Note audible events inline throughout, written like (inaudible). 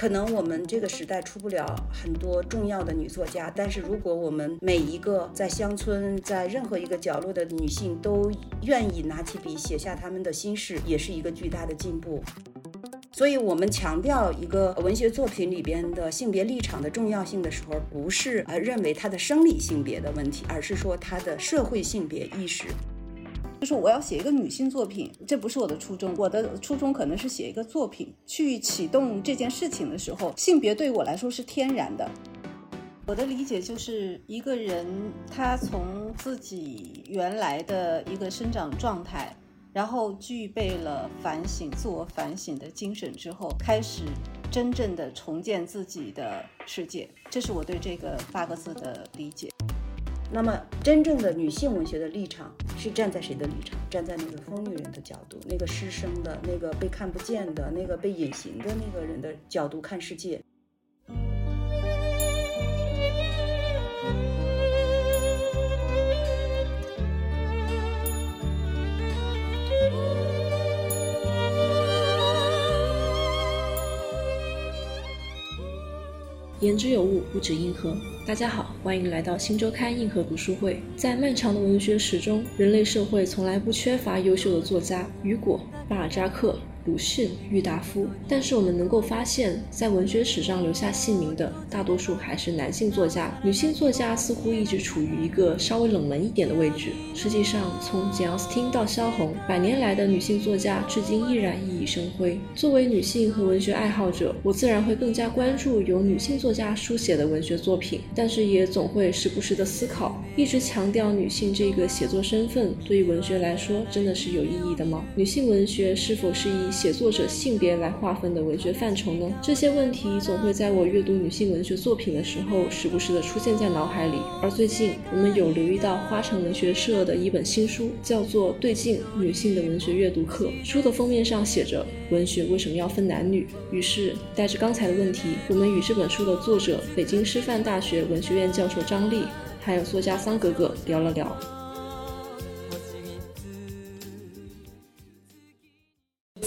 可能我们这个时代出不了很多重要的女作家，但是如果我们每一个在乡村，在任何一个角落的女性都愿意拿起笔写下她们的心事，也是一个巨大的进步。所以，我们强调一个文学作品里边的性别立场的重要性的时候，不是呃认为它的生理性别的问题，而是说它的社会性别意识。就是我要写一个女性作品，这不是我的初衷。我的初衷可能是写一个作品，去启动这件事情的时候，性别对我来说是天然的。我的理解就是一个人他从自己原来的一个生长状态。然后具备了反省、自我反省的精神之后，开始真正的重建自己的世界。这是我对这个八个字的理解。那么，真正的女性文学的立场是站在谁的立场？站在那个疯女人的角度，那个失声的、那个被看不见的、那个被隐形的那个人的角度看世界。言之有物，不止硬核。大家好，欢迎来到新周刊硬核读书会。在漫长的文学史中，人类社会从来不缺乏优秀的作家，雨果、巴尔扎克。鲁迅、郁达夫，但是我们能够发现，在文学史上留下姓名的大多数还是男性作家，女性作家似乎一直处于一个稍微冷门一点的位置。实际上，从简·奥斯汀到萧红，百年来的女性作家至今依然熠熠生辉。作为女性和文学爱好者，我自然会更加关注由女性作家书写的文学作品，但是也总会时不时的思考：一直强调女性这个写作身份，对于文学来说真的是有意义的吗？女性文学是否是以写作者性别来划分的文学范畴呢？这些问题总会在我阅读女性文学作品的时候，时不时的出现在脑海里。而最近，我们有留意到花城文学社的一本新书，叫做《对镜：女性的文学阅读课》。书的封面上写着“文学为什么要分男女？”于是，带着刚才的问题，我们与这本书的作者、北京师范大学文学院教授张丽，还有作家桑格格聊了聊。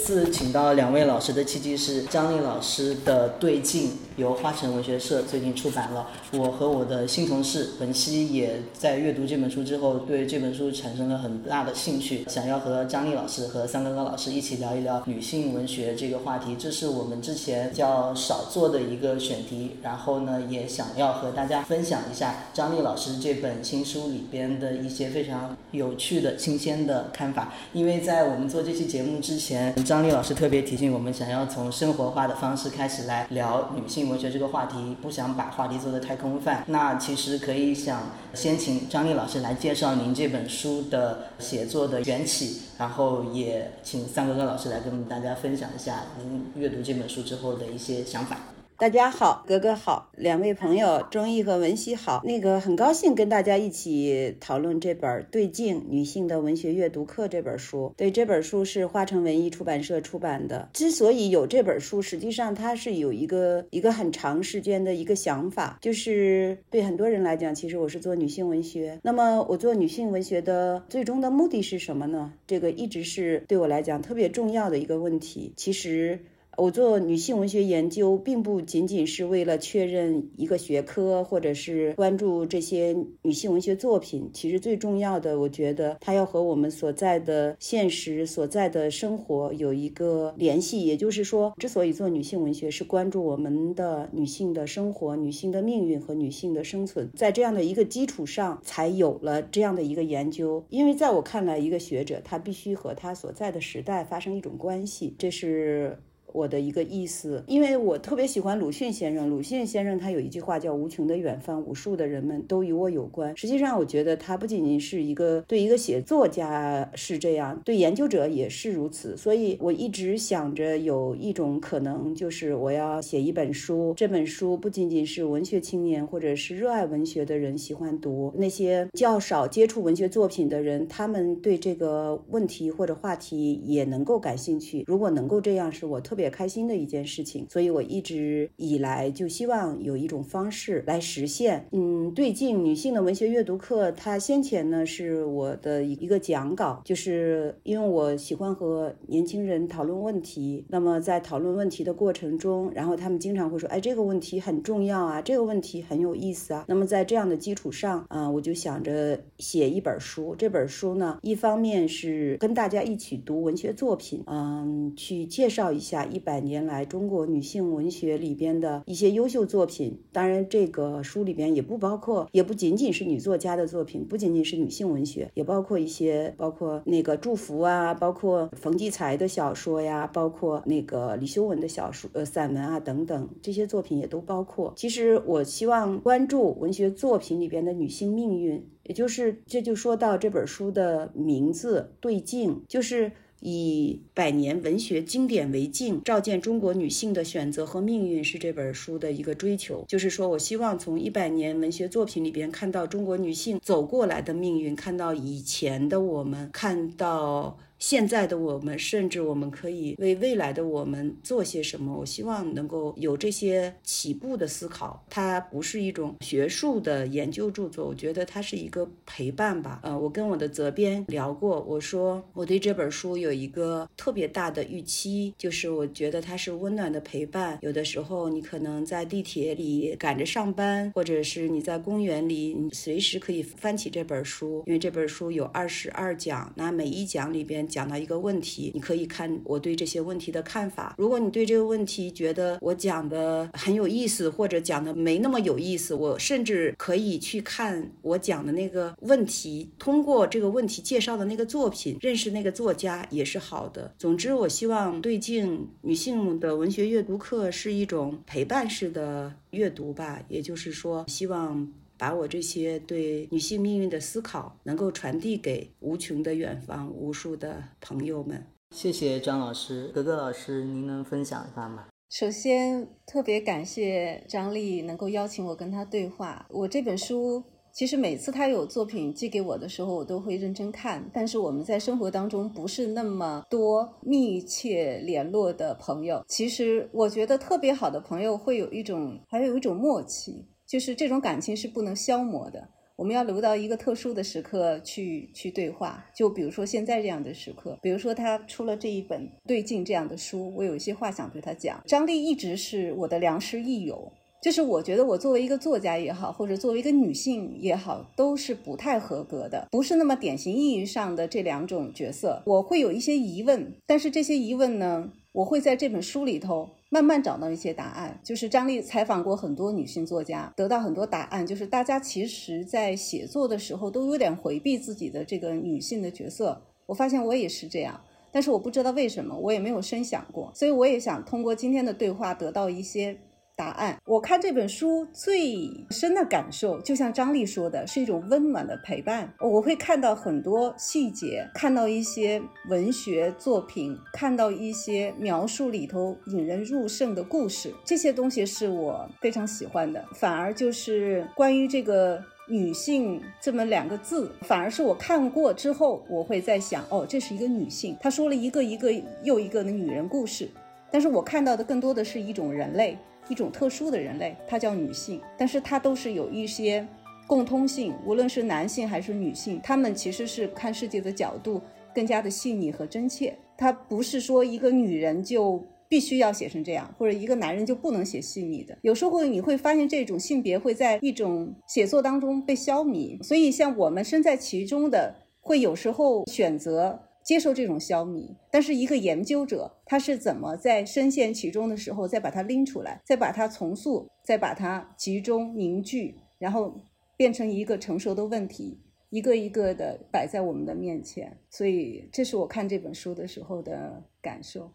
次请到两位老师的契机是张丽老师的《对镜》，由花城文学社最近出版了。我和我的新同事文熙也在阅读这本书之后，对这本书产生了很大的兴趣，想要和张丽老师和桑哥哥老师一起聊一聊女性文学这个话题。这是我们之前较少做的一个选题。然后呢，也想要和大家分享一下张丽老师这本新书里边的一些非常有趣的新鲜的看法。因为在我们做这期节目之前，张丽老师特别提醒我们，想要从生活化的方式开始来聊女性文学这个话题，不想把话题做得太空泛。那其实可以想先请张丽老师来介绍您这本书的写作的缘起，然后也请三哥哥老师来跟大家分享一下您阅读这本书之后的一些想法。大家好，格格好，两位朋友钟毅和文熙好。那个很高兴跟大家一起讨论这本《对镜：女性的文学阅读课》这本书。对，这本书是花城文艺出版社出版的。之所以有这本书，实际上它是有一个一个很长时间的一个想法，就是对很多人来讲，其实我是做女性文学。那么我做女性文学的最终的目的是什么呢？这个一直是对我来讲特别重要的一个问题。其实。我做女性文学研究，并不仅仅是为了确认一个学科，或者是关注这些女性文学作品。其实最重要的，我觉得它要和我们所在的现实、所在的生活有一个联系。也就是说，之所以做女性文学，是关注我们的女性的生活、女性的命运和女性的生存。在这样的一个基础上，才有了这样的一个研究。因为在我看来，一个学者他必须和他所在的时代发生一种关系，这是。我的一个意思，因为我特别喜欢鲁迅先生。鲁迅先生他有一句话叫“无穷的远方，无数的人们都与我有关”。实际上，我觉得他不仅仅是一个对一个写作家是这样，对研究者也是如此。所以，我一直想着有一种可能，就是我要写一本书。这本书不仅仅是文学青年或者是热爱文学的人喜欢读，那些较少接触文学作品的人，他们对这个问题或者话题也能够感兴趣。如果能够这样，是我特别。别开心的一件事情，所以我一直以来就希望有一种方式来实现。嗯，最近女性的文学阅读课，它先前呢是我的一个讲稿，就是因为我喜欢和年轻人讨论问题，那么在讨论问题的过程中，然后他们经常会说，哎，这个问题很重要啊，这个问题很有意思啊。那么在这样的基础上，啊，我就想着写一本书。这本书呢，一方面是跟大家一起读文学作品，嗯，去介绍一下一百年来中国女性文学里边的一些优秀作品。当然，这个书里边也不包括，也不仅仅是女作家的作品，不仅仅是女性文学，也包括一些，包括那个祝福啊，包括冯骥才的小说呀，包括那个李修文的小说、呃散文啊等等，这些作品也都包括。其实我希望关注文学作品里边的女性命运。也就是这就说到这本书的名字《对镜》，就是以百年文学经典为镜，照见中国女性的选择和命运，是这本书的一个追求。就是说我希望从一百年文学作品里边看到中国女性走过来的命运，看到以前的我们，看到。现在的我们，甚至我们可以为未来的我们做些什么？我希望能够有这些起步的思考。它不是一种学术的研究著作，我觉得它是一个陪伴吧。呃，我跟我的责编聊过，我说我对这本书有一个特别大的预期，就是我觉得它是温暖的陪伴。有的时候你可能在地铁里赶着上班，或者是你在公园里，你随时可以翻起这本书，因为这本书有二十二讲，那每一讲里边。讲到一个问题，你可以看我对这些问题的看法。如果你对这个问题觉得我讲的很有意思，或者讲的没那么有意思，我甚至可以去看我讲的那个问题，通过这个问题介绍的那个作品，认识那个作家也是好的。总之，我希望对镜女性的文学阅读课是一种陪伴式的阅读吧，也就是说，希望。把我这些对女性命运的思考，能够传递给无穷的远方无数的朋友们。谢谢张老师，格格老师，您能分享一下吗？首先，特别感谢张丽能够邀请我跟她对话。我这本书，其实每次他有作品寄给我的时候，我都会认真看。但是我们在生活当中不是那么多密切联络的朋友。其实我觉得特别好的朋友会有一种，还有一种默契。就是这种感情是不能消磨的，我们要留到一个特殊的时刻去去对话。就比如说现在这样的时刻，比如说他出了这一本《对镜》这样的书，我有一些话想对他讲。张丽一直是我的良师益友，就是我觉得我作为一个作家也好，或者作为一个女性也好，都是不太合格的，不是那么典型意义上的这两种角色。我会有一些疑问，但是这些疑问呢，我会在这本书里头。慢慢找到一些答案，就是张丽采访过很多女性作家，得到很多答案，就是大家其实在写作的时候都有点回避自己的这个女性的角色。我发现我也是这样，但是我不知道为什么，我也没有深想过，所以我也想通过今天的对话得到一些。答案，我看这本书最深的感受，就像张丽说的，是一种温暖的陪伴。我会看到很多细节，看到一些文学作品，看到一些描述里头引人入胜的故事，这些东西是我非常喜欢的。反而就是关于这个女性这么两个字，反而是我看过之后，我会在想，哦，这是一个女性，她说了一个一个又一个的女人故事，但是我看到的更多的是一种人类。一种特殊的人类，她叫女性，但是她都是有一些共通性，无论是男性还是女性，他们其实是看世界的角度更加的细腻和真切。她不是说一个女人就必须要写成这样，或者一个男人就不能写细腻的。有时候你会发现这种性别会在一种写作当中被消弭，所以像我们身在其中的，会有时候选择。接受这种消弭，但是一个研究者他是怎么在深陷其中的时候再把它拎出来，再把它重塑，再把它集中凝聚，然后变成一个成熟的问题，一个一个的摆在我们的面前。所以，这是我看这本书的时候的感受。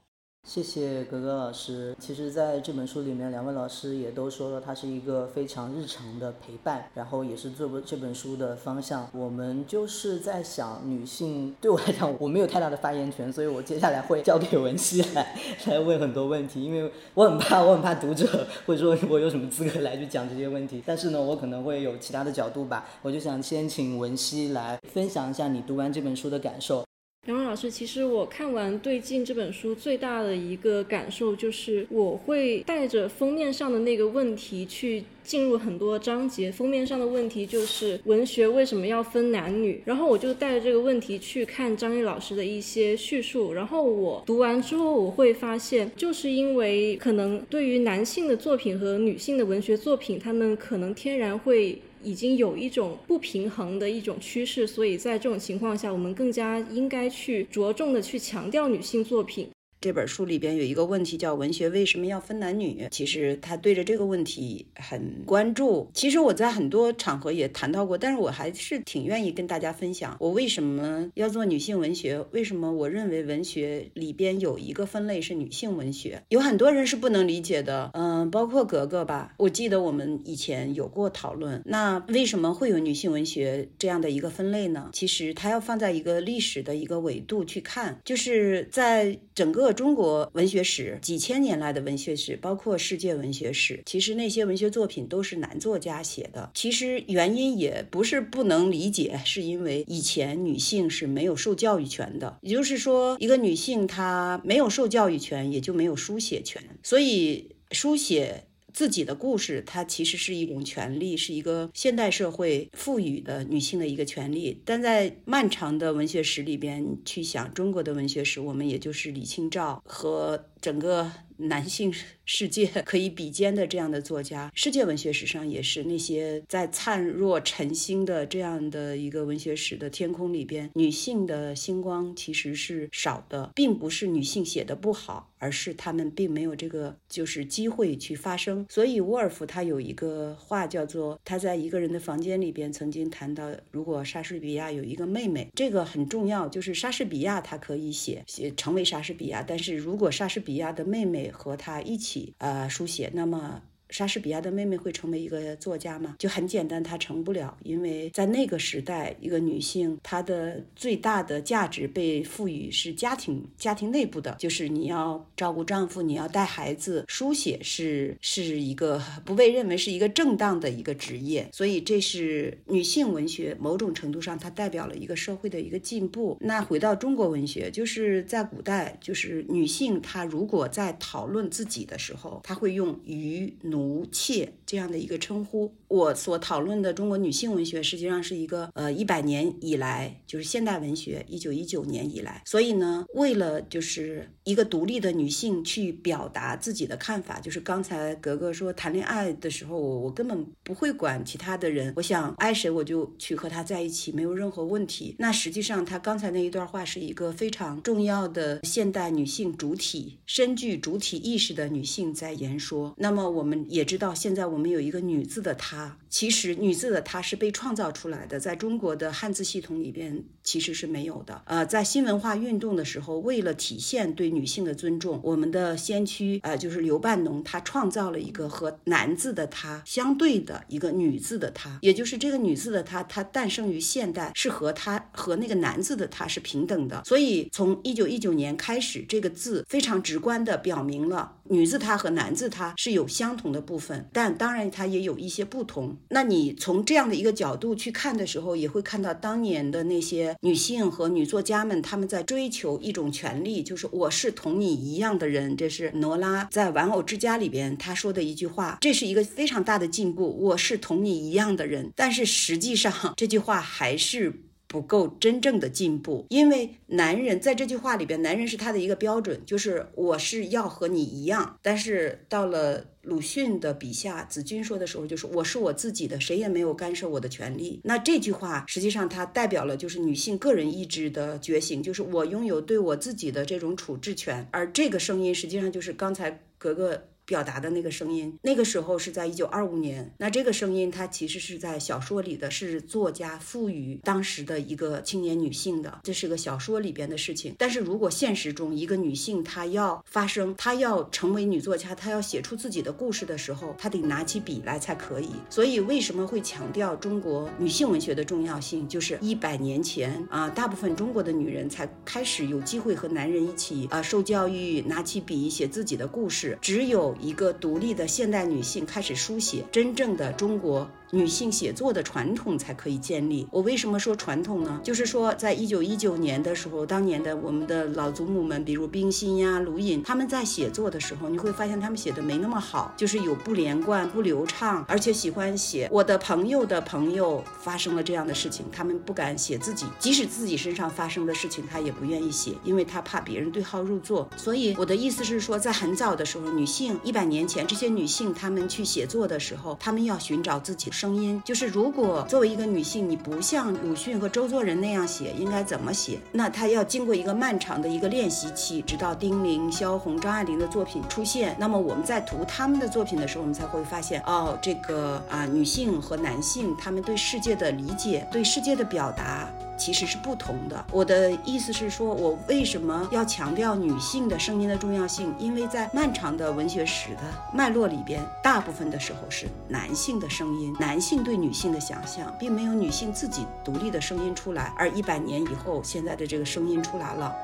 谢谢格格老师。其实，在这本书里面，两位老师也都说了，它是一个非常日常的陪伴，然后也是这本这本书的方向。我们就是在想，女性对我来讲，我没有太大的发言权，所以我接下来会交给文熙来来问很多问题，因为我很怕，我很怕读者会说我有什么资格来去讲这些问题。但是呢，我可能会有其他的角度吧。我就想先请文熙来分享一下你读完这本书的感受。杨老师，其实我看完《对镜》这本书，最大的一个感受就是，我会带着封面上的那个问题去进入很多章节。封面上的问题就是文学为什么要分男女？然后我就带着这个问题去看张毅老师的一些叙述。然后我读完之后，我会发现，就是因为可能对于男性的作品和女性的文学作品，他们可能天然会。已经有一种不平衡的一种趋势，所以在这种情况下，我们更加应该去着重的去强调女性作品。这本书里边有一个问题叫文学为什么要分男女？其实他对着这个问题很关注。其实我在很多场合也谈到过，但是我还是挺愿意跟大家分享我为什么要做女性文学，为什么我认为文学里边有一个分类是女性文学。有很多人是不能理解的，嗯，包括格格吧。我记得我们以前有过讨论，那为什么会有女性文学这样的一个分类呢？其实它要放在一个历史的一个维度去看，就是在整个。中国文学史几千年来的文学史，包括世界文学史，其实那些文学作品都是男作家写的。其实原因也不是不能理解，是因为以前女性是没有受教育权的，也就是说，一个女性她没有受教育权，也就没有书写权，所以书写。自己的故事，它其实是一种权利，是一个现代社会赋予的女性的一个权利。但在漫长的文学史里边去想中国的文学史，我们也就是李清照和整个。男性 (laughs) 世界可以比肩的这样的作家，世界文学史上也是那些在灿若晨星的这样的一个文学史的天空里边，女性的星光其实是少的，并不是女性写的不好，而是她们并没有这个就是机会去发声。所以沃尔夫他有一个话叫做他在一个人的房间里边曾经谈到，如果莎士比亚有一个妹妹，这个很重要，就是莎士比亚他可以写写成为莎士比亚，但是如果莎士比亚的妹妹。和他一起呃书写，那么。莎士比亚的妹妹会成为一个作家吗？就很简单，她成不了，因为在那个时代，一个女性她的最大的价值被赋予是家庭，家庭内部的，就是你要照顾丈夫，你要带孩子，书写是是一个不被认为是一个正当的一个职业，所以这是女性文学某种程度上它代表了一个社会的一个进步。那回到中国文学，就是在古代，就是女性她如果在讨论自己的时候，她会用余奴。奴妾。这样的一个称呼，我所讨论的中国女性文学实际上是一个呃一百年以来，就是现代文学一九一九年以来，所以呢，为了就是一个独立的女性去表达自己的看法，就是刚才格格说谈恋爱的时候，我我根本不会管其他的人，我想爱谁我就去和他在一起，没有任何问题。那实际上他刚才那一段话是一个非常重要的现代女性主体深具主体意识的女性在言说。那么我们。也知道现在我我们有一个女字的她，其实女字的她是被创造出来的，在中国的汉字系统里边其实是没有的。呃，在新文化运动的时候，为了体现对女性的尊重，我们的先驱呃就是刘半农，他创造了一个和男字的他相对的一个女字的她，也就是这个女字的她，她诞生于现代，是和她和那个男字的她是平等的。所以从一九一九年开始，这个字非常直观的表明了女字她和男字她是有相同的。部分，但当然它也有一些不同。那你从这样的一个角度去看的时候，也会看到当年的那些女性和女作家们，她们在追求一种权利，就是我是同你一样的人。这是罗拉在《玩偶之家》里边她说的一句话，这是一个非常大的进步。我是同你一样的人，但是实际上这句话还是。不够真正的进步，因为男人在这句话里边，男人是他的一个标准，就是我是要和你一样。但是到了鲁迅的笔下，子君说的时候，就是我是我自己的，谁也没有干涉我的权利。那这句话实际上它代表了就是女性个人意志的觉醒，就是我拥有对我自己的这种处置权。而这个声音实际上就是刚才格格。表达的那个声音，那个时候是在一九二五年。那这个声音，它其实是在小说里的，是作家赋予当时的一个青年女性的，这是个小说里边的事情。但是如果现实中一个女性她要发声，她要成为女作家，她要写出自己的故事的时候，她得拿起笔来才可以。所以为什么会强调中国女性文学的重要性？就是一百年前啊，大部分中国的女人才开始有机会和男人一起啊受教育，拿起笔写自己的故事。只有一个独立的现代女性开始书写，真正的中国。女性写作的传统才可以建立。我为什么说传统呢？就是说，在一九一九年的时候，当年的我们的老祖母们，比如冰心呀、卢隐，他们在写作的时候，你会发现他们写的没那么好，就是有不连贯、不流畅，而且喜欢写我的朋友的朋友发生了这样的事情，他们不敢写自己，即使自己身上发生的事情，他也不愿意写，因为他怕别人对号入座。所以我的意思是说，在很早的时候，女性一百年前，这些女性她们去写作的时候，她们要寻找自己声音，就是如果作为一个女性，你不像鲁迅和周作人那样写，应该怎么写？那她要经过一个漫长的一个练习期，直到丁玲、萧红、张爱玲的作品出现。那么我们在读他们的作品的时候，我们才会发现，哦，这个啊，女性和男性他们对世界的理解、对世界的表达。其实是不同的。我的意思是说，我为什么要强调女性的声音的重要性？因为在漫长的文学史的脉络里边，大部分的时候是男性的声音，男性对女性的想象，并没有女性自己独立的声音出来。而一百年以后，现在的这个声音出来了。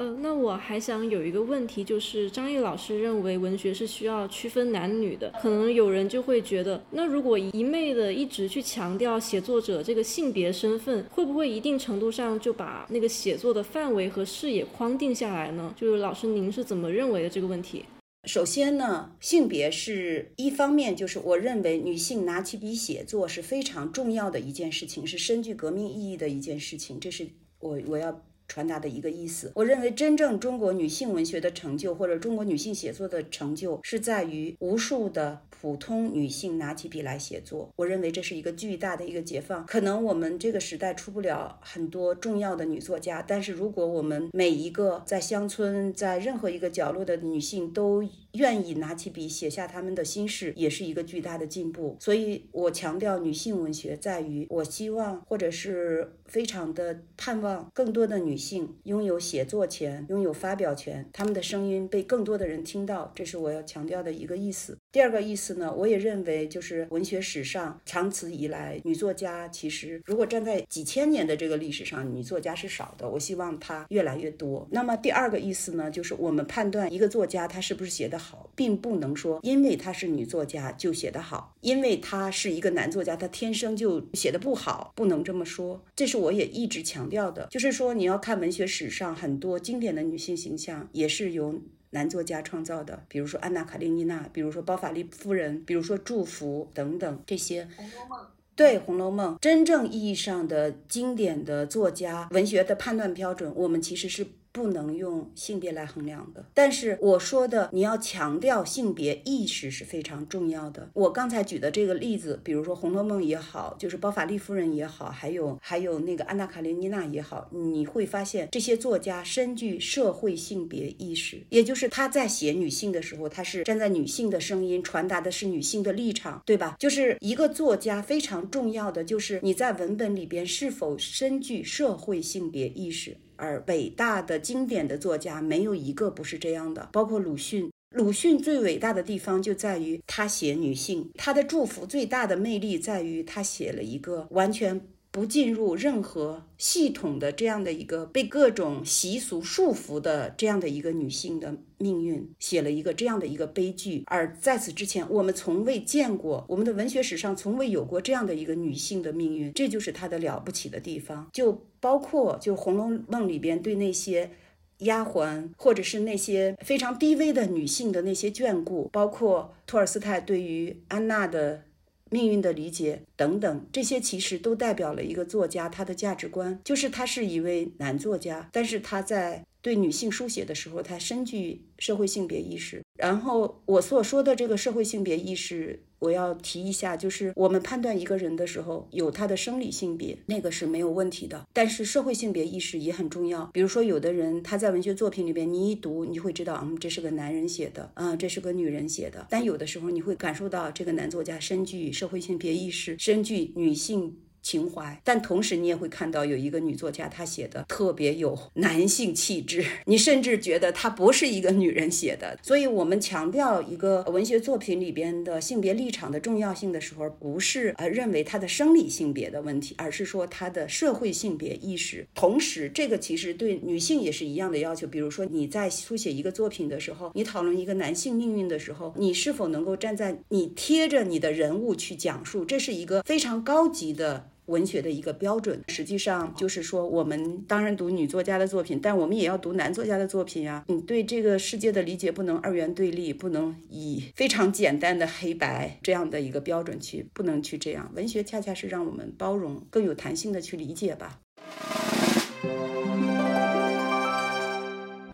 呃，那我还想有一个问题，就是张毅老师认为文学是需要区分男女的，可能有人就会觉得，那如果一昧的一直去强调写作者这个性别身份，会不会一定程度上就把那个写作的范围和视野框定下来呢？就是老师您是怎么认为的这个问题？首先呢，性别是一方面，就是我认为女性拿起笔写作是非常重要的一件事情，是深具革命意义的一件事情，这是我我要。传达的一个意思，我认为真正中国女性文学的成就，或者中国女性写作的成就，是在于无数的普通女性拿起笔来写作。我认为这是一个巨大的一个解放。可能我们这个时代出不了很多重要的女作家，但是如果我们每一个在乡村，在任何一个角落的女性都愿意拿起笔写下她们的心事，也是一个巨大的进步。所以我强调女性文学，在于我希望，或者是非常的盼望，更多的女。性拥有写作权，拥有发表权，他们的声音被更多的人听到，这是我要强调的一个意思。第二个意思呢，我也认为就是文学史上长此以来，女作家其实如果站在几千年的这个历史上，女作家是少的。我希望她越来越多。那么第二个意思呢，就是我们判断一个作家她是不是写得好，并不能说因为她是女作家就写得好，因为她是一个男作家，他天生就写得不好，不能这么说。这是我也一直强调的，就是说你要看。看文学史上很多经典的女性形象，也是由男作家创造的，比如说安娜·卡列尼娜，比如说包法利夫人，比如说祝福等等这些。红楼梦对《红楼梦》真正意义上的经典的作家，文学的判断标准，我们其实是。不能用性别来衡量的，但是我说的你要强调性别意识是非常重要的。我刚才举的这个例子，比如说《红楼梦》也好，就是包法利夫人也好，还有还有那个安娜卡列尼娜也好，你会发现这些作家深具社会性别意识，也就是他在写女性的时候，他是站在女性的声音，传达的是女性的立场，对吧？就是一个作家非常重要的就是你在文本里边是否深具社会性别意识。而伟大的经典的作家没有一个不是这样的，包括鲁迅。鲁迅最伟大的地方就在于他写女性，他的祝福最大的魅力在于他写了一个完全。不进入任何系统的这样的一个被各种习俗束缚的这样的一个女性的命运，写了一个这样的一个悲剧。而在此之前，我们从未见过，我们的文学史上从未有过这样的一个女性的命运。这就是她的了不起的地方。就包括就《红楼梦》里边对那些丫鬟，或者是那些非常低微的女性的那些眷顾，包括托尔斯泰对于安娜的。命运的理解等等，这些其实都代表了一个作家他的价值观，就是他是一位男作家，但是他在对女性书写的时候，他深具社会性别意识。然后我所说的这个社会性别意识。我要提一下，就是我们判断一个人的时候，有他的生理性别，那个是没有问题的。但是社会性别意识也很重要。比如说，有的人他在文学作品里边，你一读，你会知道，嗯，这是个男人写的，嗯，这是个女人写的。但有的时候，你会感受到这个男作家深具社会性别意识，深具女性。情怀，但同时你也会看到有一个女作家，她写的特别有男性气质，你甚至觉得她不是一个女人写的。所以，我们强调一个文学作品里边的性别立场的重要性的时候，不是呃认为她的生理性别的问题，而是说她的社会性别意识。同时，这个其实对女性也是一样的要求。比如说你在书写一个作品的时候，你讨论一个男性命运的时候，你是否能够站在你贴着你的人物去讲述，这是一个非常高级的。文学的一个标准，实际上就是说，我们当然读女作家的作品，但我们也要读男作家的作品呀。你对这个世界的理解不能二元对立，不能以非常简单的黑白这样的一个标准去，不能去这样。文学恰恰是让我们包容、更有弹性的去理解吧。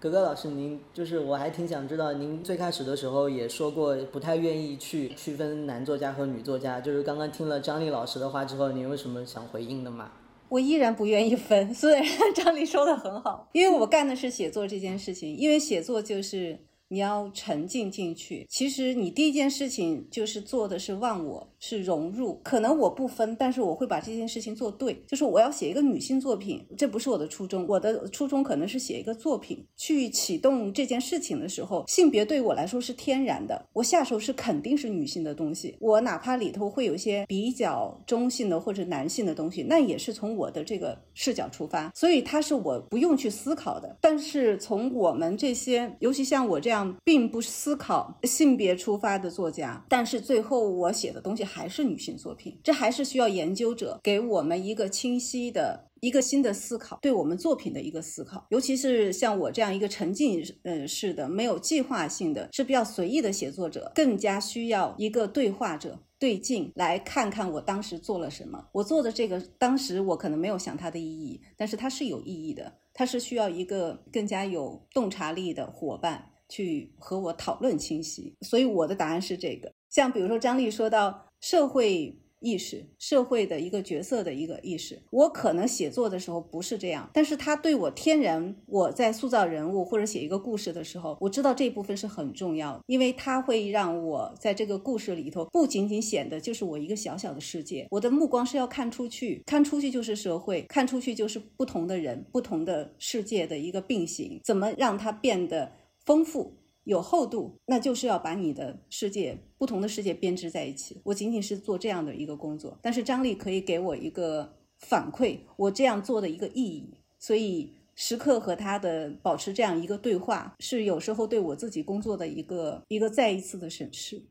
格格老师，您就是我还挺想知道，您最开始的时候也说过不太愿意去区分男作家和女作家，就是刚刚听了张丽老师的话之后，您有什么想回应的吗？我依然不愿意分，虽然张丽说的很好，因为我干的是写作这件事情，因为写作就是。你要沉浸进去。其实你第一件事情就是做的是忘我，是融入。可能我不分，但是我会把这件事情做对。就是我要写一个女性作品，这不是我的初衷。我的初衷可能是写一个作品，去启动这件事情的时候，性别对我来说是天然的。我下手是肯定是女性的东西。我哪怕里头会有一些比较中性的或者男性的东西，那也是从我的这个视角出发，所以它是我不用去思考的。但是从我们这些，尤其像我这样。并不思考性别出发的作家，但是最后我写的东西还是女性作品，这还是需要研究者给我们一个清晰的一个新的思考，对我们作品的一个思考。尤其是像我这样一个沉浸呃式的、没有计划性的、是比较随意的写作者，更加需要一个对话者对镜来看看我当时做了什么。我做的这个，当时我可能没有想它的意义，但是它是有意义的，它是需要一个更加有洞察力的伙伴。去和我讨论清晰，所以我的答案是这个。像比如说张丽说到社会意识、社会的一个角色的一个意识，我可能写作的时候不是这样，但是他对我天然我在塑造人物或者写一个故事的时候，我知道这部分是很重要的，因为它会让我在这个故事里头不仅仅显得就是我一个小小的世界，我的目光是要看出去，看出去就是社会，看出去就是不同的人、不同的世界的一个并行，怎么让它变得。丰富有厚度，那就是要把你的世界不同的世界编织在一起。我仅仅是做这样的一个工作，但是张力可以给我一个反馈，我这样做的一个意义。所以时刻和他的保持这样一个对话，是有时候对我自己工作的一个一个再一次的审视。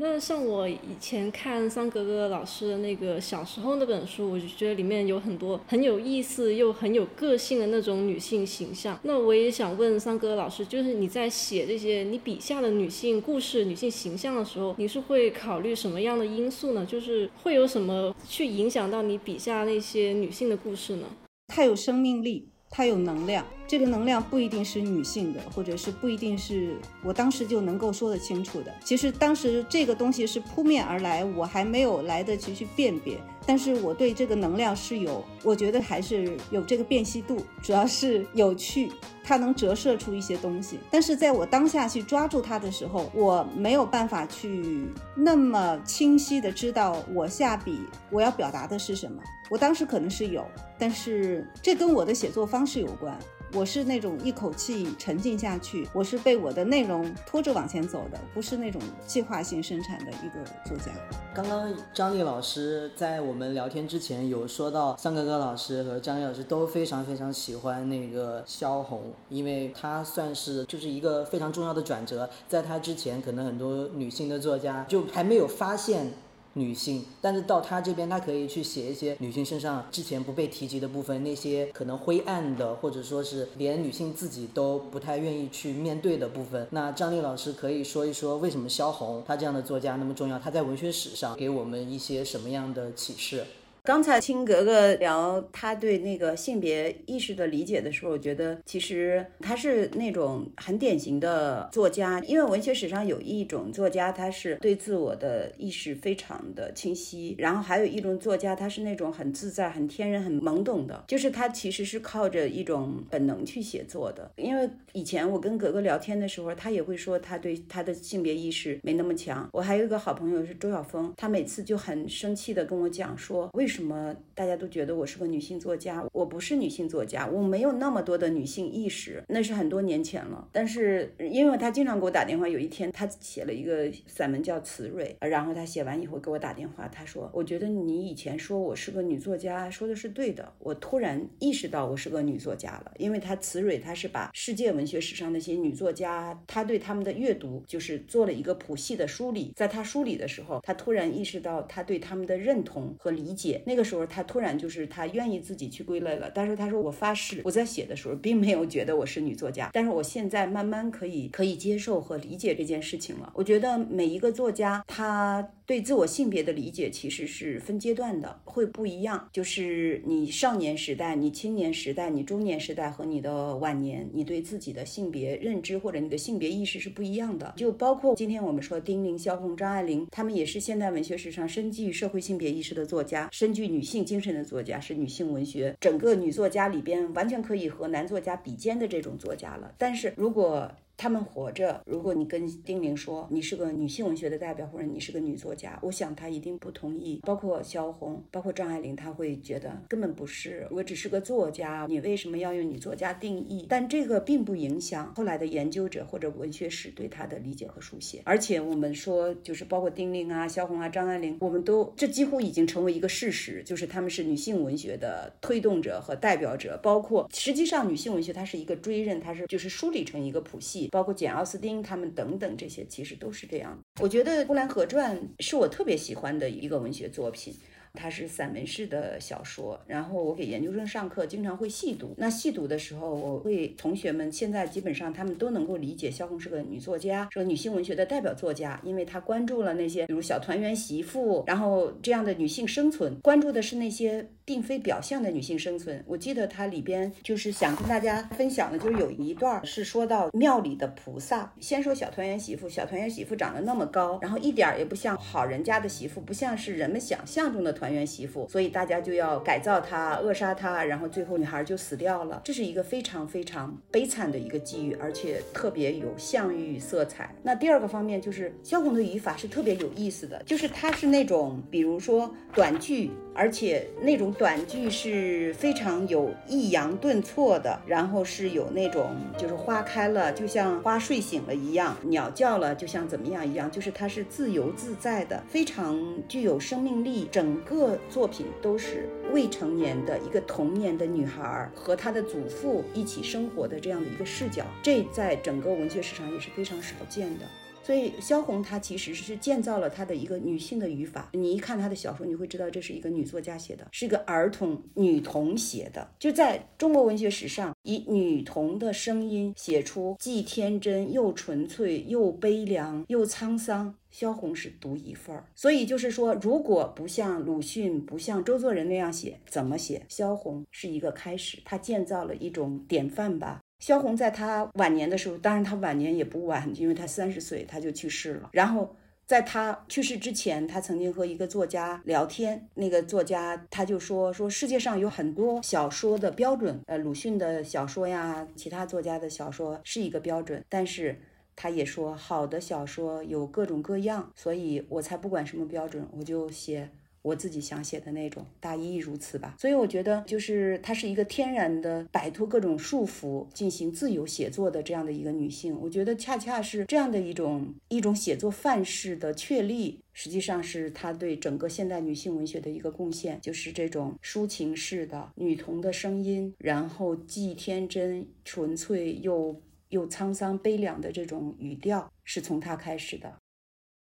那像我以前看桑格格老师的那个小时候那本书，我就觉得里面有很多很有意思又很有个性的那种女性形象。那我也想问桑格格老师，就是你在写这些你笔下的女性故事、女性形象的时候，你是会考虑什么样的因素呢？就是会有什么去影响到你笔下那些女性的故事呢？她有生命力。她有能量，这个能量不一定是女性的，或者是不一定是我当时就能够说得清楚的。其实当时这个东西是扑面而来，我还没有来得及去辨别。但是我对这个能量是有，我觉得还是有这个辨析度，主要是有趣，它能折射出一些东西。但是在我当下去抓住它的时候，我没有办法去那么清晰的知道我下笔我要表达的是什么。我当时可能是有，但是这跟我的写作方式有关。我是那种一口气沉浸下去，我是被我的内容拖着往前走的，不是那种计划性生产的一个作家。刚刚张丽老师在我们聊天之前有说到，桑格格老师和张丽老师都非常非常喜欢那个萧红，因为她算是就是一个非常重要的转折，在她之前，可能很多女性的作家就还没有发现。女性，但是到她这边，她可以去写一些女性身上之前不被提及的部分，那些可能灰暗的，或者说是连女性自己都不太愿意去面对的部分。那张丽老师可以说一说，为什么萧红她这样的作家那么重要？她在文学史上给我们一些什么样的启示？刚才听格格聊他对那个性别意识的理解的时候，我觉得其实他是那种很典型的作家，因为文学史上有一种作家，他是对自我的意识非常的清晰，然后还有一种作家，他是那种很自在、很天然、很懵懂的，就是他其实是靠着一种本能去写作的。因为以前我跟格格聊天的时候，他也会说他对他的性别意识没那么强。我还有一个好朋友是周晓峰，他每次就很生气的跟我讲说，为为什么大家都觉得我是个女性作家？我不是女性作家，我没有那么多的女性意识，那是很多年前了。但是因为他经常给我打电话，有一天他写了一个散文叫《雌蕊》，然后他写完以后给我打电话，他说：“我觉得你以前说我是个女作家，说的是对的。我突然意识到我是个女作家了，因为他《雌蕊》他是把世界文学史上那些女作家，他对他们的阅读就是做了一个谱系的梳理。在他梳理的时候，他突然意识到他对他们的认同和理解。那个时候他突然就是他愿意自己去归类了。但是他说我发誓，我在写的时候并没有觉得我是女作家，但是我现在慢慢可以可以接受和理解这件事情了。我觉得每一个作家他。对自我性别的理解其实是分阶段的，会不一样。就是你少年时代、你青年时代、你中年时代和你的晚年，你对自己的性别认知或者你的性别意识是不一样的。就包括今天我们说丁玲、萧红、张爱玲，她们也是现代文学史上深具社会性别意识的作家，是根据女性精神的作家，是女性文学整个女作家里边完全可以和男作家比肩的这种作家了。但是如果他们活着。如果你跟丁玲说你是个女性文学的代表，或者你是个女作家，我想她一定不同意。包括萧红，包括张爱玲，她会觉得根本不是。我只是个作家，你为什么要用女作家定义？但这个并不影响后来的研究者或者文学史对她的理解和书写。而且我们说，就是包括丁玲啊、萧红啊、张爱玲，我们都这几乎已经成为一个事实，就是他们是女性文学的推动者和代表者。包括实际上，女性文学它是一个追认，它是就是梳理成一个谱系。包括简·奥斯汀他们等等，这些其实都是这样。我觉得《呼兰河传》是我特别喜欢的一个文学作品。它是散文式的小说，然后我给研究生上课，经常会细读。那细读的时候，我会同学们现在基本上他们都能够理解萧红是个女作家，是个女性文学的代表作家，因为她关注了那些比如小团圆媳妇，然后这样的女性生存，关注的是那些并非表象的女性生存。我记得它里边就是想跟大家分享的，就是有一段是说到庙里的菩萨。先说小团圆媳妇，小团圆媳妇长得那么高，然后一点也不像好人家的媳妇，不像是人们想象中的。团团圆媳妇，所以大家就要改造她、扼杀她，然后最后女孩就死掉了。这是一个非常非常悲惨的一个际遇，而且特别有象喻色彩。那第二个方面就是萧红的语法是特别有意思的，就是它是那种，比如说短句，而且那种短句是非常有抑扬顿挫的，然后是有那种就是花开了就像花睡醒了一样，鸟叫了就像怎么样一样，就是它是自由自在的，非常具有生命力。整个作品都是未成年的一个童年的女孩和她的祖父一起生活的这样的一个视角，这在整个文学史上也是非常少见的。所以萧红她其实是建造了她的一个女性的语法。你一看她的小说，你会知道这是一个女作家写的，是一个儿童女童写的。就在中国文学史上，以女童的声音写出既天真又纯粹又悲凉又沧桑。萧红是独一份儿，所以就是说，如果不像鲁迅、不像周作人那样写，怎么写？萧红是一个开始，他建造了一种典范吧。萧红在他晚年的时候，当然他晚年也不晚，因为他三十岁他就去世了。然后在他去世之前，他曾经和一个作家聊天，那个作家他就说说世界上有很多小说的标准，呃，鲁迅的小说呀，其他作家的小说是一个标准，但是。他也说，好的小说有各种各样，所以我才不管什么标准，我就写我自己想写的那种，大意如此吧。所以我觉得，就是她是一个天然的摆脱各种束缚，进行自由写作的这样的一个女性。我觉得恰恰是这样的一种一种写作范式的确立，实际上是她对整个现代女性文学的一个贡献，就是这种抒情式的女童的声音，然后既天真纯粹又。又沧桑悲凉的这种语调，是从他开始的。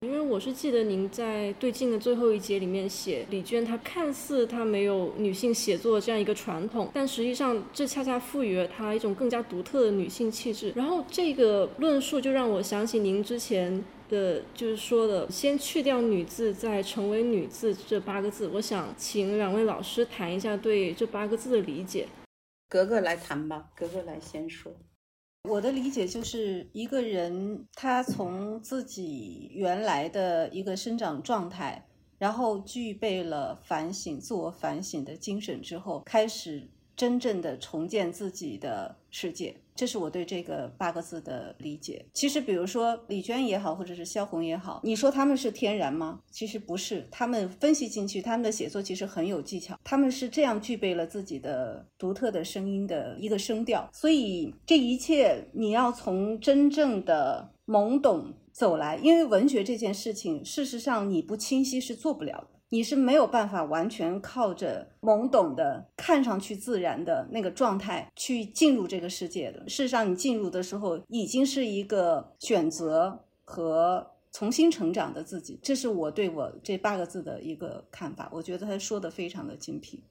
因为我是记得您在对镜的最后一节里面写李娟，她看似她没有女性写作这样一个传统，但实际上这恰恰赋予了她一种更加独特的女性气质。然后这个论述就让我想起您之前的就是说的“先去掉女字，再成为女字”这八个字。我想请两位老师谈一下对这八个字的理解。格格来谈吧，格格来先说。我的理解就是一个人，他从自己原来的一个生长状态，然后具备了反省、自我反省的精神之后，开始真正的重建自己的世界。这是我对这个八个字的理解。其实，比如说李娟也好，或者是萧红也好，你说他们是天然吗？其实不是。他们分析进去，他们的写作其实很有技巧。他们是这样具备了自己的独特的声音的一个声调。所以这一切，你要从真正的懵懂走来，因为文学这件事情，事实上你不清晰是做不了的。你是没有办法完全靠着懵懂的、看上去自然的那个状态去进入这个世界的。事实上，你进入的时候已经是一个选择和重新成长的自己。这是我对我这八个字的一个看法。我觉得他说的非常的精辟。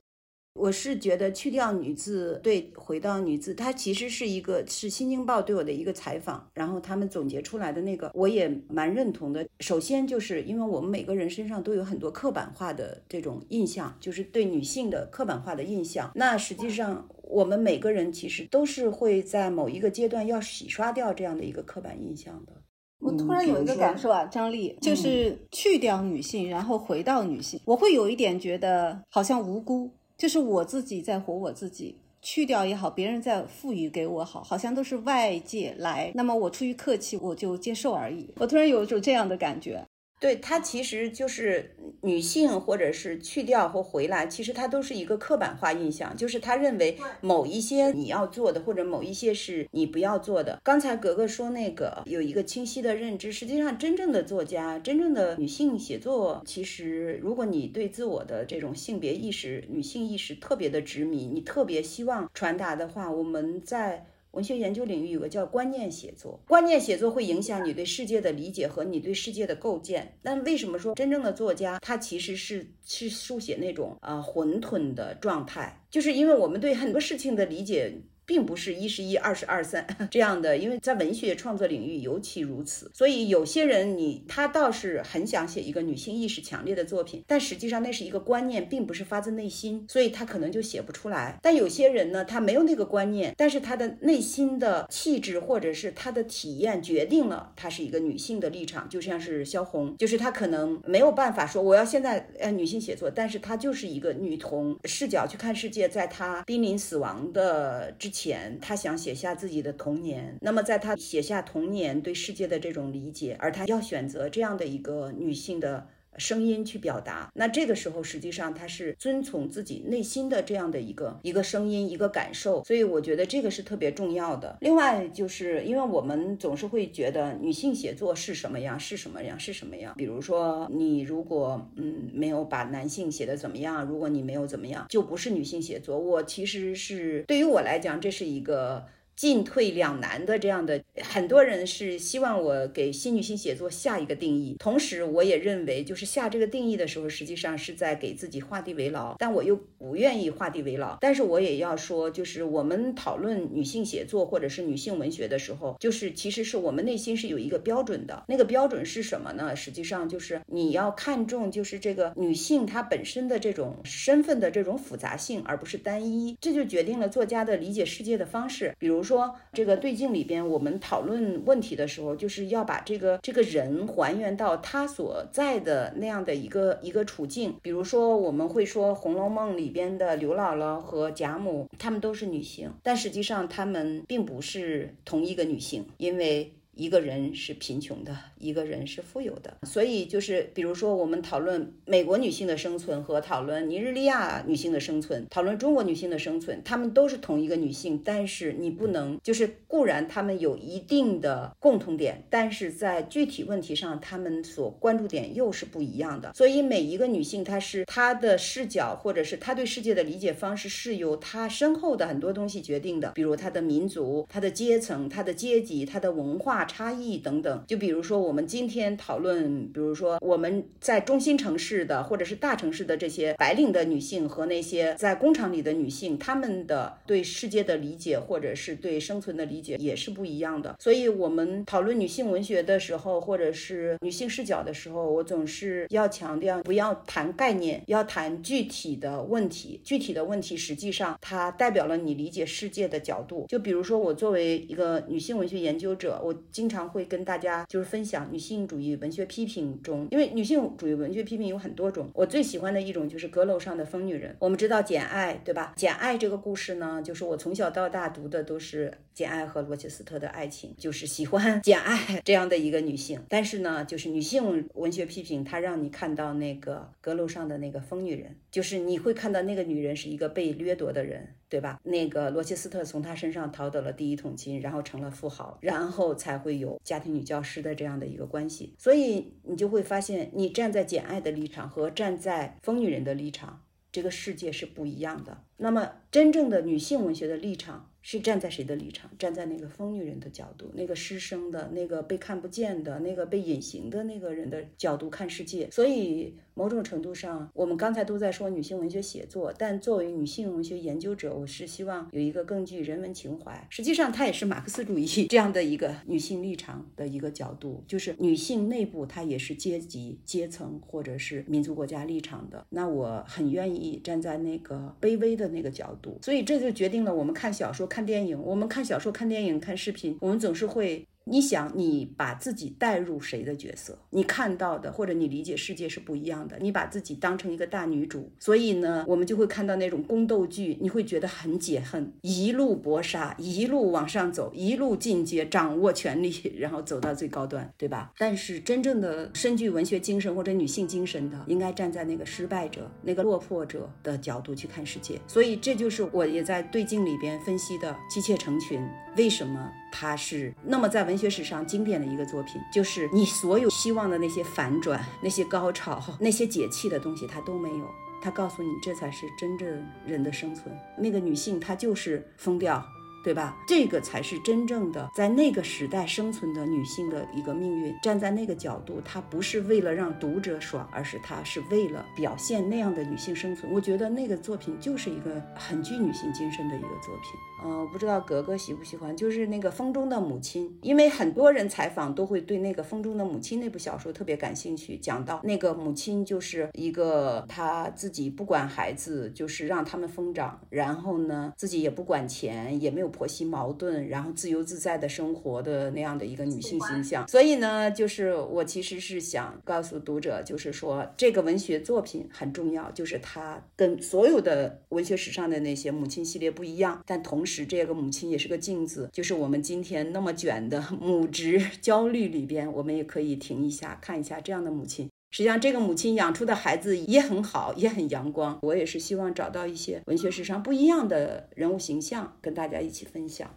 我是觉得去掉女字，对，回到女字，它其实是一个是《新京报》对我的一个采访，然后他们总结出来的那个，我也蛮认同的。首先就是因为我们每个人身上都有很多刻板化的这种印象，就是对女性的刻板化的印象。那实际上我们每个人其实都是会在某一个阶段要洗刷掉这样的一个刻板印象的。我突然有一个感受啊，张丽，就是去掉女性，然后回到女性，我会有一点觉得好像无辜。就是我自己在活我自己，去掉也好，别人在赋予给我好，好像都是外界来，那么我出于客气，我就接受而已。我突然有一种这样的感觉。对它其实就是女性，或者是去掉或回来，其实它都是一个刻板化印象，就是他认为某一些你要做的，或者某一些是你不要做的。刚才格格说那个有一个清晰的认知，实际上真正的作家，真正的女性写作，其实如果你对自我的这种性别意识、女性意识特别的执迷，你特别希望传达的话，我们在。文学研究领域有个叫观念写作，观念写作会影响你对世界的理解和你对世界的构建。那为什么说真正的作家他其实是是书写那种啊混沌的状态？就是因为我们对很多事情的理解。并不是一是一，二是二三 (laughs) 这样的，因为在文学创作领域尤其如此。所以有些人你他倒是很想写一个女性意识强烈的作品，但实际上那是一个观念，并不是发自内心，所以他可能就写不出来。但有些人呢，他没有那个观念，但是他的内心的气质或者是他的体验决定了他是一个女性的立场，就像是萧红，就是他可能没有办法说我要现在呃女性写作，但是他就是一个女童视角去看世界，在她濒临死亡的之。前，他想写下自己的童年。那么，在他写下童年对世界的这种理解，而他要选择这样的一个女性的。声音去表达，那这个时候实际上他是遵从自己内心的这样的一个一个声音一个感受，所以我觉得这个是特别重要的。另外就是因为我们总是会觉得女性写作是什么样是什么样是什么样，比如说你如果嗯没有把男性写的怎么样，如果你没有怎么样，就不是女性写作。我其实是对于我来讲，这是一个。进退两难的这样的很多人是希望我给新女性写作下一个定义，同时我也认为，就是下这个定义的时候，实际上是在给自己画地为牢，但我又不愿意画地为牢。但是我也要说，就是我们讨论女性写作或者是女性文学的时候，就是其实是我们内心是有一个标准的，那个标准是什么呢？实际上就是你要看重就是这个女性她本身的这种身份的这种复杂性，而不是单一，这就决定了作家的理解世界的方式，比如。说这个对镜里边，我们讨论问题的时候，就是要把这个这个人还原到他所在的那样的一个一个处境。比如说，我们会说《红楼梦》里边的刘姥姥和贾母，她们都是女性，但实际上她们并不是同一个女性，因为。一个人是贫穷的，一个人是富有的，所以就是比如说，我们讨论美国女性的生存和讨论尼日利亚女性的生存，讨论中国女性的生存，她们都是同一个女性，但是你不能就是固然她们有一定的共同点，但是在具体问题上，她们所关注点又是不一样的。所以每一个女性，她是她的视角或者是她对世界的理解方式是由她身后的很多东西决定的，比如她的民族、她的阶层、她的阶级、她的文化。差异等等，就比如说我我们今天讨论，比如说我们在中心城市的或者是大城市的这些白领的女性和那些在工厂里的女性，她们的对世界的理解或者是对生存的理解也是不一样的。所以，我们讨论女性文学的时候，或者是女性视角的时候，我总是要强调，不要谈概念，要谈具体的问题。具体的问题实际上它代表了你理解世界的角度。就比如说，我作为一个女性文学研究者，我。经常会跟大家就是分享女性主义文学批评中，因为女性主义文学批评有很多种，我最喜欢的一种就是阁楼上的疯女人。我们知道《简爱》对吧？《简爱》这个故事呢，就是我从小到大读的都是简爱和罗切斯特的爱情，就是喜欢简爱 (laughs) 这样的一个女性。但是呢，就是女性文学批评，它让你看到那个阁楼上的那个疯女人，就是你会看到那个女人是一个被掠夺的人。对吧？那个罗切斯特从他身上淘得了第一桶金，然后成了富豪，然后才会有家庭女教师的这样的一个关系。所以你就会发现，你站在简爱的立场和站在疯女人的立场，这个世界是不一样的。那么，真正的女性文学的立场。是站在谁的立场？站在那个疯女人的角度，那个失声的、那个被看不见的、那个被隐形的那个人的角度看世界。所以，某种程度上，我们刚才都在说女性文学写作，但作为女性文学研究者，我是希望有一个更具人文情怀。实际上，它也是马克思主义 (laughs) 这样的一个女性立场的一个角度，就是女性内部它也是阶级、阶层或者是民族国家立场的。那我很愿意站在那个卑微的那个角度，所以这就决定了我们看小说。看电影，我们看小说、看电影、看视频，我们总是会。你想，你把自己带入谁的角色？你看到的或者你理解世界是不一样的。你把自己当成一个大女主，所以呢，我们就会看到那种宫斗剧，你会觉得很解恨，一路搏杀，一路往上走，一路进阶，掌握权力，然后走到最高端，对吧？但是真正的深具文学精神或者女性精神的，应该站在那个失败者、那个落魄者的角度去看世界。所以这就是我也在对镜里边分析的《妻妾成群》为什么。它是那么在文学史上经典的一个作品，就是你所有希望的那些反转、那些高潮、那些解气的东西，它都没有。它告诉你，这才是真正人的生存。那个女性，她就是疯掉。对吧？这个才是真正的在那个时代生存的女性的一个命运。站在那个角度，她不是为了让读者爽，而是她是为了表现那样的女性生存。我觉得那个作品就是一个很具女性精神的一个作品。嗯，不知道格格喜不喜欢，就是那个《风中的母亲》，因为很多人采访都会对那个《风中的母亲》那部小说特别感兴趣。讲到那个母亲就是一个她自己不管孩子，就是让他们疯长，然后呢自己也不管钱，也没有。婆媳矛盾，然后自由自在的生活的那样的一个女性形象，所以呢，就是我其实是想告诉读者，就是说这个文学作品很重要，就是它跟所有的文学史上的那些母亲系列不一样，但同时这个母亲也是个镜子，就是我们今天那么卷的 (laughs) 母职焦虑里边，我们也可以停一下，看一下这样的母亲。实际上，这个母亲养出的孩子也很好，也很阳光。我也是希望找到一些文学史上不一样的人物形象，跟大家一起分享。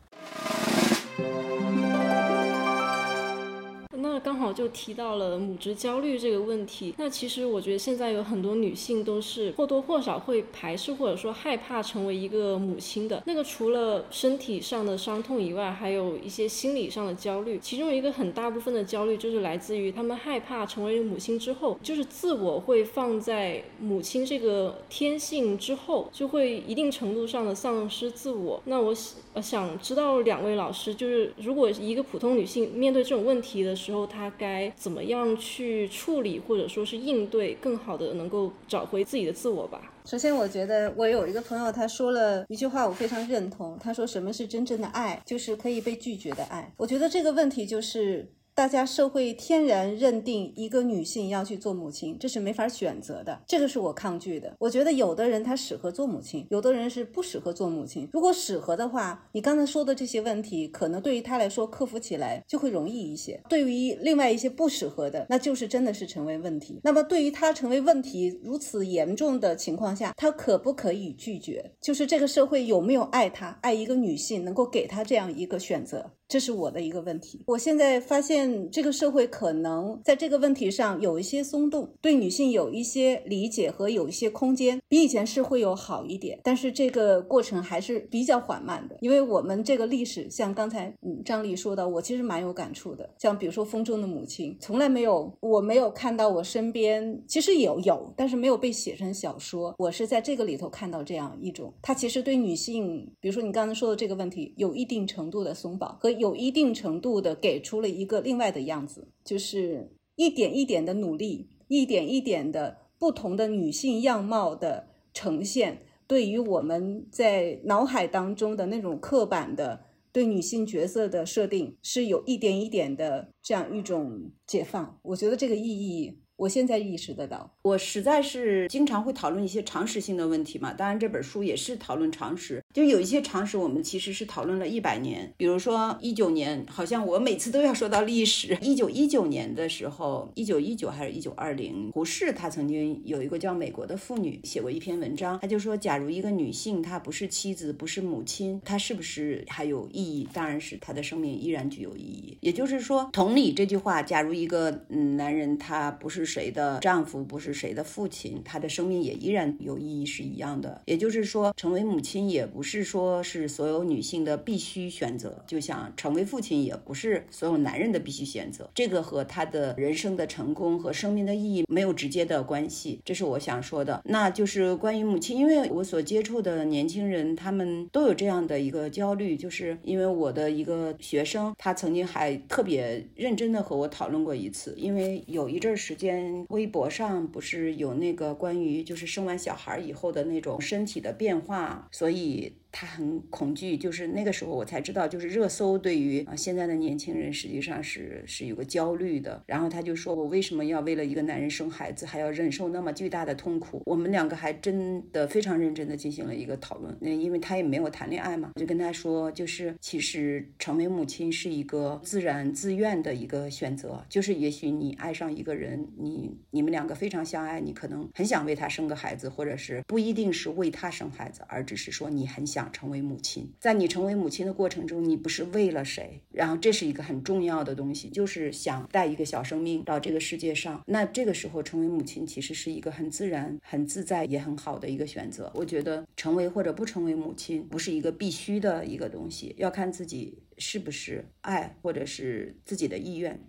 那刚好就提到了母职焦虑这个问题。那其实我觉得现在有很多女性都是或多或少会排斥或者说害怕成为一个母亲的。那个除了身体上的伤痛以外，还有一些心理上的焦虑。其中一个很大部分的焦虑就是来自于她们害怕成为母亲之后，就是自我会放在母亲这个天性之后，就会一定程度上的丧失自我。那我想想知道两位老师，就是如果一个普通女性面对这种问题的时候，之后他该怎么样去处理，或者说是应对，更好的能够找回自己的自我吧？首先，我觉得我有一个朋友，他说了一句话，我非常认同。他说：“什么是真正的爱？就是可以被拒绝的爱。”我觉得这个问题就是。大家社会天然认定一个女性要去做母亲，这是没法选择的，这个是我抗拒的。我觉得有的人她适合做母亲，有的人是不适合做母亲。如果适合的话，你刚才说的这些问题，可能对于她来说克服起来就会容易一些。对于另外一些不适合的，那就是真的是成为问题。那么对于她成为问题如此严重的情况下，她可不可以拒绝？就是这个社会有没有爱她，爱一个女性，能够给她这样一个选择？这是我的一个问题。我现在发现这个社会可能在这个问题上有一些松动，对女性有一些理解和有一些空间，比以前是会有好一点。但是这个过程还是比较缓慢的，因为我们这个历史，像刚才嗯张丽说的，我其实蛮有感触的。像比如说《风中的母亲》，从来没有，我没有看到我身边，其实有有，但是没有被写成小说。我是在这个里头看到这样一种，它其实对女性，比如说你刚才说的这个问题，有一定程度的松绑和。有一定程度的给出了一个另外的样子，就是一点一点的努力，一点一点的不同的女性样貌的呈现，对于我们在脑海当中的那种刻板的对女性角色的设定是有一点一点的这样一种解放。我觉得这个意义。我现在意识得到，我实在是经常会讨论一些常识性的问题嘛。当然，这本书也是讨论常识，就有一些常识我们其实是讨论了一百年。比如说一九年，好像我每次都要说到历史。一九一九年的时候，一九一九还是一九二零，胡适他曾经有一个叫《美国的妇女》写过一篇文章，他就说，假如一个女性她不是妻子，不是母亲，她是不是还有意义？当然是她的生命依然具有意义。也就是说，同理这句话，假如一个嗯男人他不是。谁的丈夫不是谁的父亲，他的生命也依然有意义是一样的。也就是说，成为母亲也不是说是所有女性的必须选择，就像成为父亲也不是所有男人的必须选择。这个和他的人生的成功和生命的意义没有直接的关系。这是我想说的。那就是关于母亲，因为我所接触的年轻人，他们都有这样的一个焦虑，就是因为我的一个学生，他曾经还特别认真的和我讨论过一次，因为有一阵时间。微博上不是是有那个关于就是生完小孩以后的那种身体的变化，所以。他很恐惧，就是那个时候我才知道，就是热搜对于啊现在的年轻人实际上是是有个焦虑的。然后他就说：“我为什么要为了一个男人生孩子，还要忍受那么巨大的痛苦？”我们两个还真的非常认真的进行了一个讨论。那因为他也没有谈恋爱嘛，我就跟他说，就是其实成为母亲是一个自然自愿的一个选择。就是也许你爱上一个人，你你们两个非常相爱，你可能很想为他生个孩子，或者是不一定是为他生孩子，而只是说你很想。成为母亲，在你成为母亲的过程中，你不是为了谁？然后这是一个很重要的东西，就是想带一个小生命到这个世界上。那这个时候成为母亲，其实是一个很自然、很自在也很好的一个选择。我觉得成为或者不成为母亲，不是一个必须的一个东西，要看自己是不是爱，或者是自己的意愿。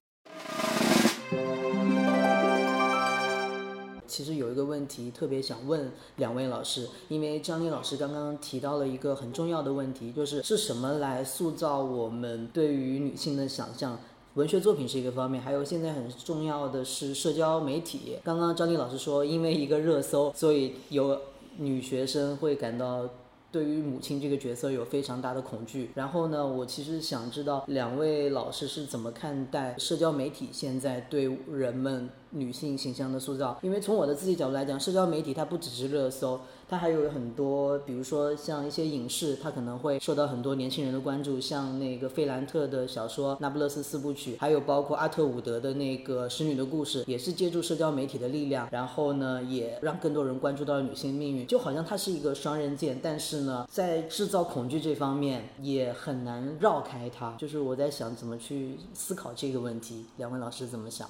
其实有一个问题特别想问两位老师，因为张丽老师刚刚提到了一个很重要的问题，就是是什么来塑造我们对于女性的想象？文学作品是一个方面，还有现在很重要的是社交媒体。刚刚张丽老师说，因为一个热搜，所以有女学生会感到。对于母亲这个角色有非常大的恐惧。然后呢，我其实想知道两位老师是怎么看待社交媒体现在对人们女性形象的塑造？因为从我的自己角度来讲，社交媒体它不只是热搜。它还有很多，比如说像一些影视，它可能会受到很多年轻人的关注，像那个费兰特的小说《那不勒斯四部曲》，还有包括阿特伍德的那个《使女的故事》，也是借助社交媒体的力量，然后呢，也让更多人关注到了女性命运。就好像它是一个双刃剑，但是呢，在制造恐惧这方面也很难绕开它。就是我在想怎么去思考这个问题，两位老师怎么想？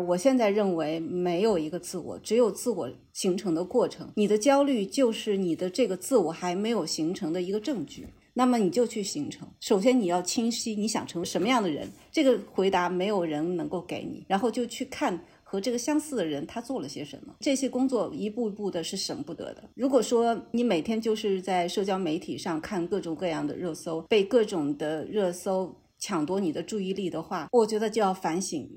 我现在认为没有一个自我，只有自我形成的过程。你的焦虑就是你的这个自我还没有形成的一个证据，那么你就去形成。首先你要清晰你想成为什么样的人，这个回答没有人能够给你。然后就去看和这个相似的人他做了些什么，这些工作一步一步的是省不得的。如果说你每天就是在社交媒体上看各种各样的热搜，被各种的热搜抢夺你的注意力的话，我觉得就要反省。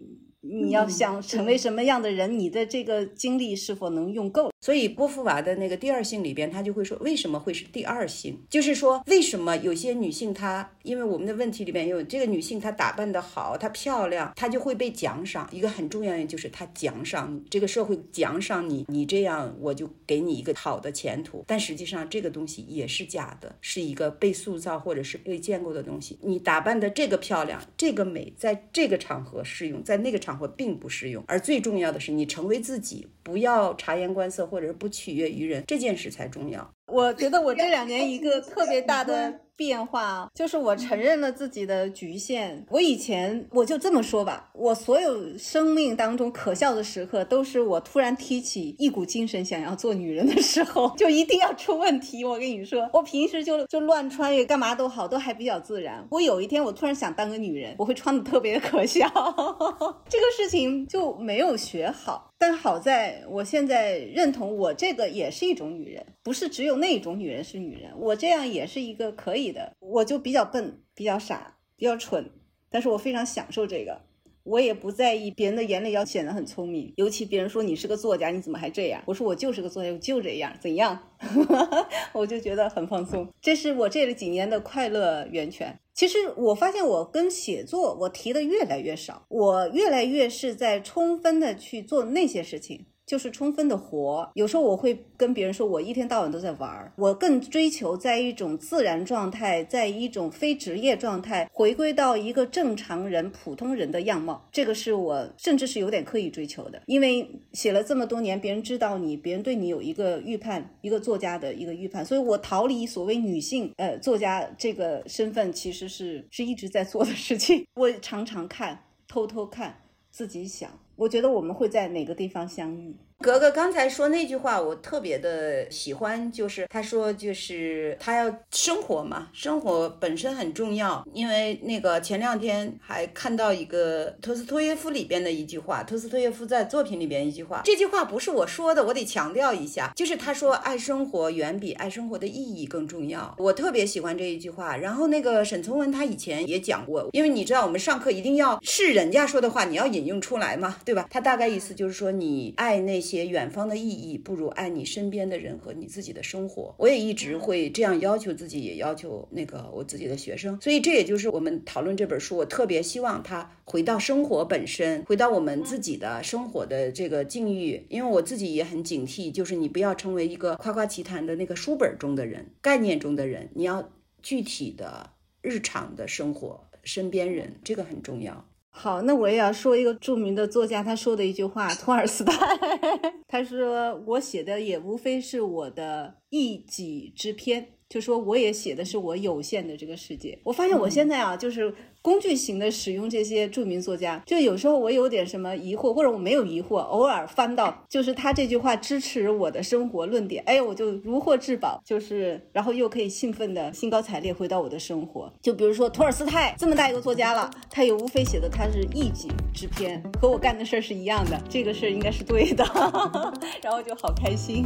你要想成为什么样的人，你的这个精力是否能用够？所以波伏娃的那个第二性里边，他就会说，为什么会是第二性？就是说，为什么有些女性她，因为我们的问题里面有这个女性她打扮的好，她漂亮，她就会被奖赏。一个很重要的就是她奖赏你，这个社会奖赏你，你这样我就给你一个好的前途。但实际上这个东西也是假的，是一个被塑造或者是被建构的东西。你打扮的这个漂亮，这个美，在这个场合适用，在那个场合并不适用。而最重要的是，你成为自己，不要察言观色。或者是不取悦于人这件事才重要。我觉得我这两年一个特别大的变化，就是我承认了自己的局限。我以前我就这么说吧，我所有生命当中可笑的时刻，都是我突然提起一股精神想要做女人的时候，就一定要出问题。我跟你说，我平时就就乱穿越干嘛都好，都还比较自然。我有一天我突然想当个女人，我会穿的特别可笑。(laughs) 这个事情就没有学好。但好在我现在认同，我这个也是一种女人，不是只有那种女人是女人，我这样也是一个可以的。我就比较笨，比较傻，比较蠢，但是我非常享受这个。我也不在意别人的眼里要显得很聪明，尤其别人说你是个作家，你怎么还这样？我说我就是个作家，我就这样，怎样？(laughs) 我就觉得很放松，这是我这几年的快乐源泉。其实我发现我跟写作我提的越来越少，我越来越是在充分的去做那些事情。就是充分的活，有时候我会跟别人说，我一天到晚都在玩儿。我更追求在一种自然状态，在一种非职业状态，回归到一个正常人、普通人的样貌。这个是我甚至是有点刻意追求的，因为写了这么多年，别人知道你，别人对你有一个预判，一个作家的一个预判，所以我逃离所谓女性呃作家这个身份，其实是是一直在做的事情。(laughs) 我常常看，偷偷看，自己想。我觉得我们会在哪个地方相遇？格格刚才说那句话，我特别的喜欢，就是他说，就是他要生活嘛，生活本身很重要。因为那个前两天还看到一个托斯托耶夫里边的一句话，托斯托耶夫在作品里边一句话，这句话不是我说的，我得强调一下，就是他说爱生活远比爱生活的意义更重要。我特别喜欢这一句话。然后那个沈从文他以前也讲过，因为你知道我们上课一定要是人家说的话，你要引用出来嘛，对吧？他大概意思就是说，你爱那些。些远方的意义不如爱你身边的人和你自己的生活。我也一直会这样要求自己，也要求那个我自己的学生。所以这也就是我们讨论这本书，我特别希望他回到生活本身，回到我们自己的生活的这个境遇。因为我自己也很警惕，就是你不要成为一个夸夸其谈的那个书本中的人、概念中的人，你要具体的日常的生活、身边人，这个很重要。好，那我也要说一个著名的作家他说的一句话，托尔斯泰，他说我写的也无非是我的一己之篇，就说我也写的是我有限的这个世界。我发现我现在啊，就是。工具型的使用这些著名作家，就有时候我有点什么疑惑，或者我没有疑惑，偶尔翻到就是他这句话支持我的生活论点，哎，我就如获至宝，就是然后又可以兴奋的兴高采烈回到我的生活。就比如说托尔斯泰这么大一个作家了，他也无非写的他是一己之篇，和我干的事儿是一样的，这个事儿应该是对的，(laughs) 然后就好开心。